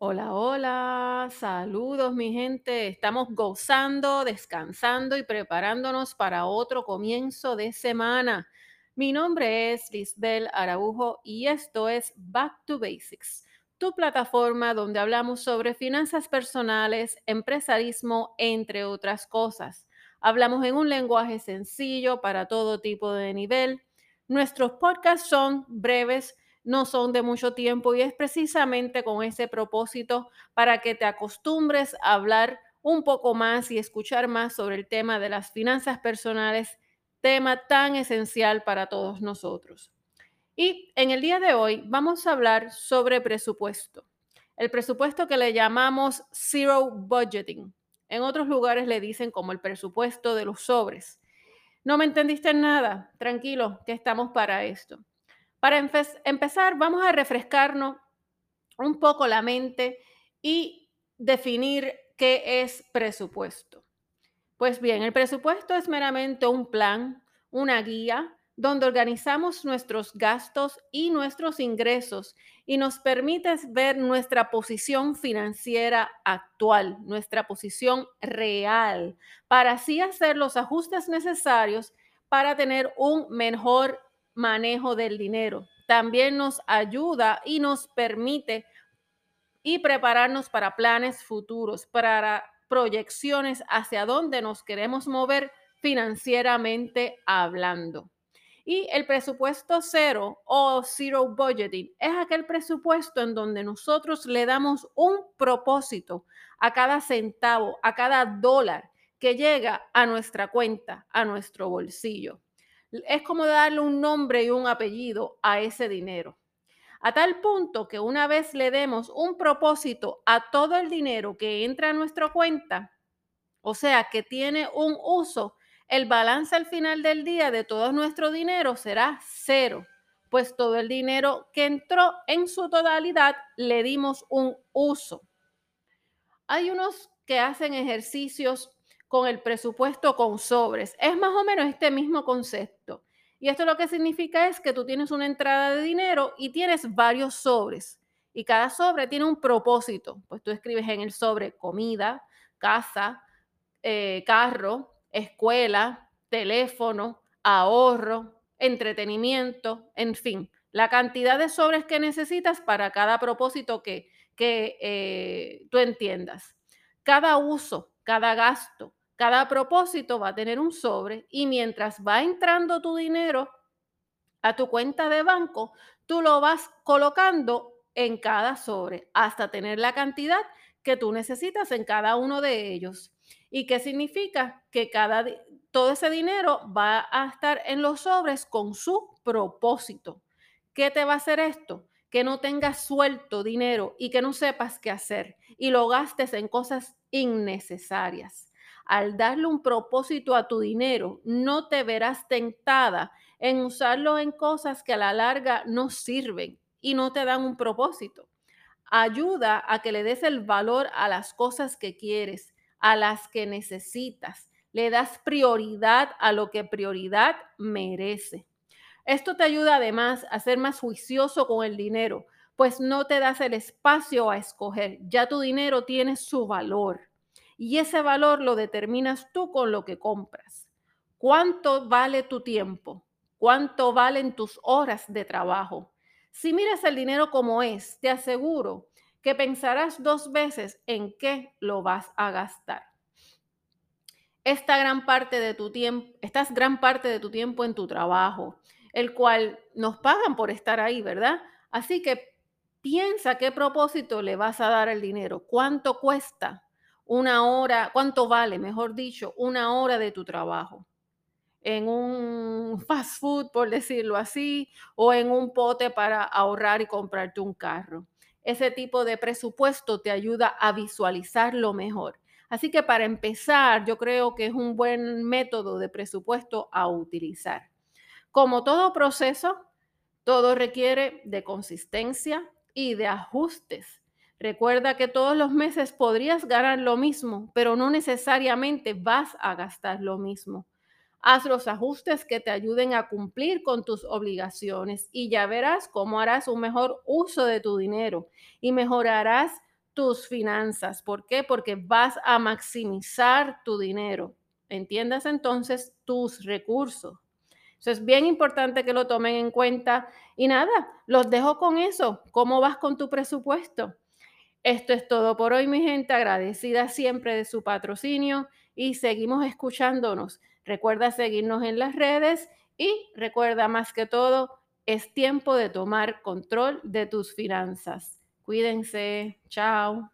Hola, hola, saludos mi gente. Estamos gozando, descansando y preparándonos para otro comienzo de semana. Mi nombre es Lisbel Araujo y esto es Back to Basics, tu plataforma donde hablamos sobre finanzas personales, empresarismo, entre otras cosas. Hablamos en un lenguaje sencillo para todo tipo de nivel. Nuestros podcasts son breves no son de mucho tiempo y es precisamente con ese propósito para que te acostumbres a hablar un poco más y escuchar más sobre el tema de las finanzas personales, tema tan esencial para todos nosotros. Y en el día de hoy vamos a hablar sobre presupuesto. El presupuesto que le llamamos zero budgeting. En otros lugares le dicen como el presupuesto de los sobres. No me entendiste nada, tranquilo, que estamos para esto. Para empezar, vamos a refrescarnos un poco la mente y definir qué es presupuesto. Pues bien, el presupuesto es meramente un plan, una guía, donde organizamos nuestros gastos y nuestros ingresos y nos permite ver nuestra posición financiera actual, nuestra posición real, para así hacer los ajustes necesarios para tener un mejor manejo del dinero. También nos ayuda y nos permite y prepararnos para planes futuros, para proyecciones hacia dónde nos queremos mover financieramente hablando. Y el presupuesto cero o zero budgeting es aquel presupuesto en donde nosotros le damos un propósito a cada centavo, a cada dólar que llega a nuestra cuenta, a nuestro bolsillo es como darle un nombre y un apellido a ese dinero. A tal punto que una vez le demos un propósito a todo el dinero que entra a nuestra cuenta, o sea, que tiene un uso, el balance al final del día de todo nuestro dinero será cero, pues todo el dinero que entró en su totalidad le dimos un uso. Hay unos que hacen ejercicios con el presupuesto con sobres. Es más o menos este mismo concepto. Y esto lo que significa es que tú tienes una entrada de dinero y tienes varios sobres. Y cada sobre tiene un propósito. Pues tú escribes en el sobre comida, casa, eh, carro, escuela, teléfono, ahorro, entretenimiento, en fin, la cantidad de sobres que necesitas para cada propósito que, que eh, tú entiendas. Cada uso, cada gasto, cada propósito va a tener un sobre y mientras va entrando tu dinero a tu cuenta de banco, tú lo vas colocando en cada sobre hasta tener la cantidad que tú necesitas en cada uno de ellos. ¿Y qué significa? Que cada, todo ese dinero va a estar en los sobres con su propósito. ¿Qué te va a hacer esto? Que no tengas suelto dinero y que no sepas qué hacer y lo gastes en cosas innecesarias al darle un propósito a tu dinero, no te verás tentada en usarlo en cosas que a la larga no sirven y no te dan un propósito. Ayuda a que le des el valor a las cosas que quieres, a las que necesitas. Le das prioridad a lo que prioridad merece. Esto te ayuda además a ser más juicioso con el dinero, pues no te das el espacio a escoger. Ya tu dinero tiene su valor y ese valor lo determinas tú con lo que compras. ¿Cuánto vale tu tiempo? ¿Cuánto valen tus horas de trabajo? Si miras el dinero como es, te aseguro que pensarás dos veces en qué lo vas a gastar. Esta gran parte de tu tiempo, estás gran parte de tu tiempo en tu trabajo, el cual nos pagan por estar ahí, ¿verdad? Así que piensa qué propósito le vas a dar el dinero, cuánto cuesta una hora, cuánto vale, mejor dicho, una hora de tu trabajo en un fast food, por decirlo así, o en un pote para ahorrar y comprarte un carro. Ese tipo de presupuesto te ayuda a visualizarlo mejor. Así que para empezar, yo creo que es un buen método de presupuesto a utilizar. Como todo proceso, todo requiere de consistencia y de ajustes Recuerda que todos los meses podrías ganar lo mismo, pero no necesariamente vas a gastar lo mismo. Haz los ajustes que te ayuden a cumplir con tus obligaciones y ya verás cómo harás un mejor uso de tu dinero y mejorarás tus finanzas. ¿Por qué? Porque vas a maximizar tu dinero. Entiendas entonces tus recursos. Eso es bien importante que lo tomen en cuenta. Y nada, los dejo con eso. ¿Cómo vas con tu presupuesto? Esto es todo por hoy, mi gente. Agradecida siempre de su patrocinio y seguimos escuchándonos. Recuerda seguirnos en las redes y recuerda más que todo, es tiempo de tomar control de tus finanzas. Cuídense. Chao.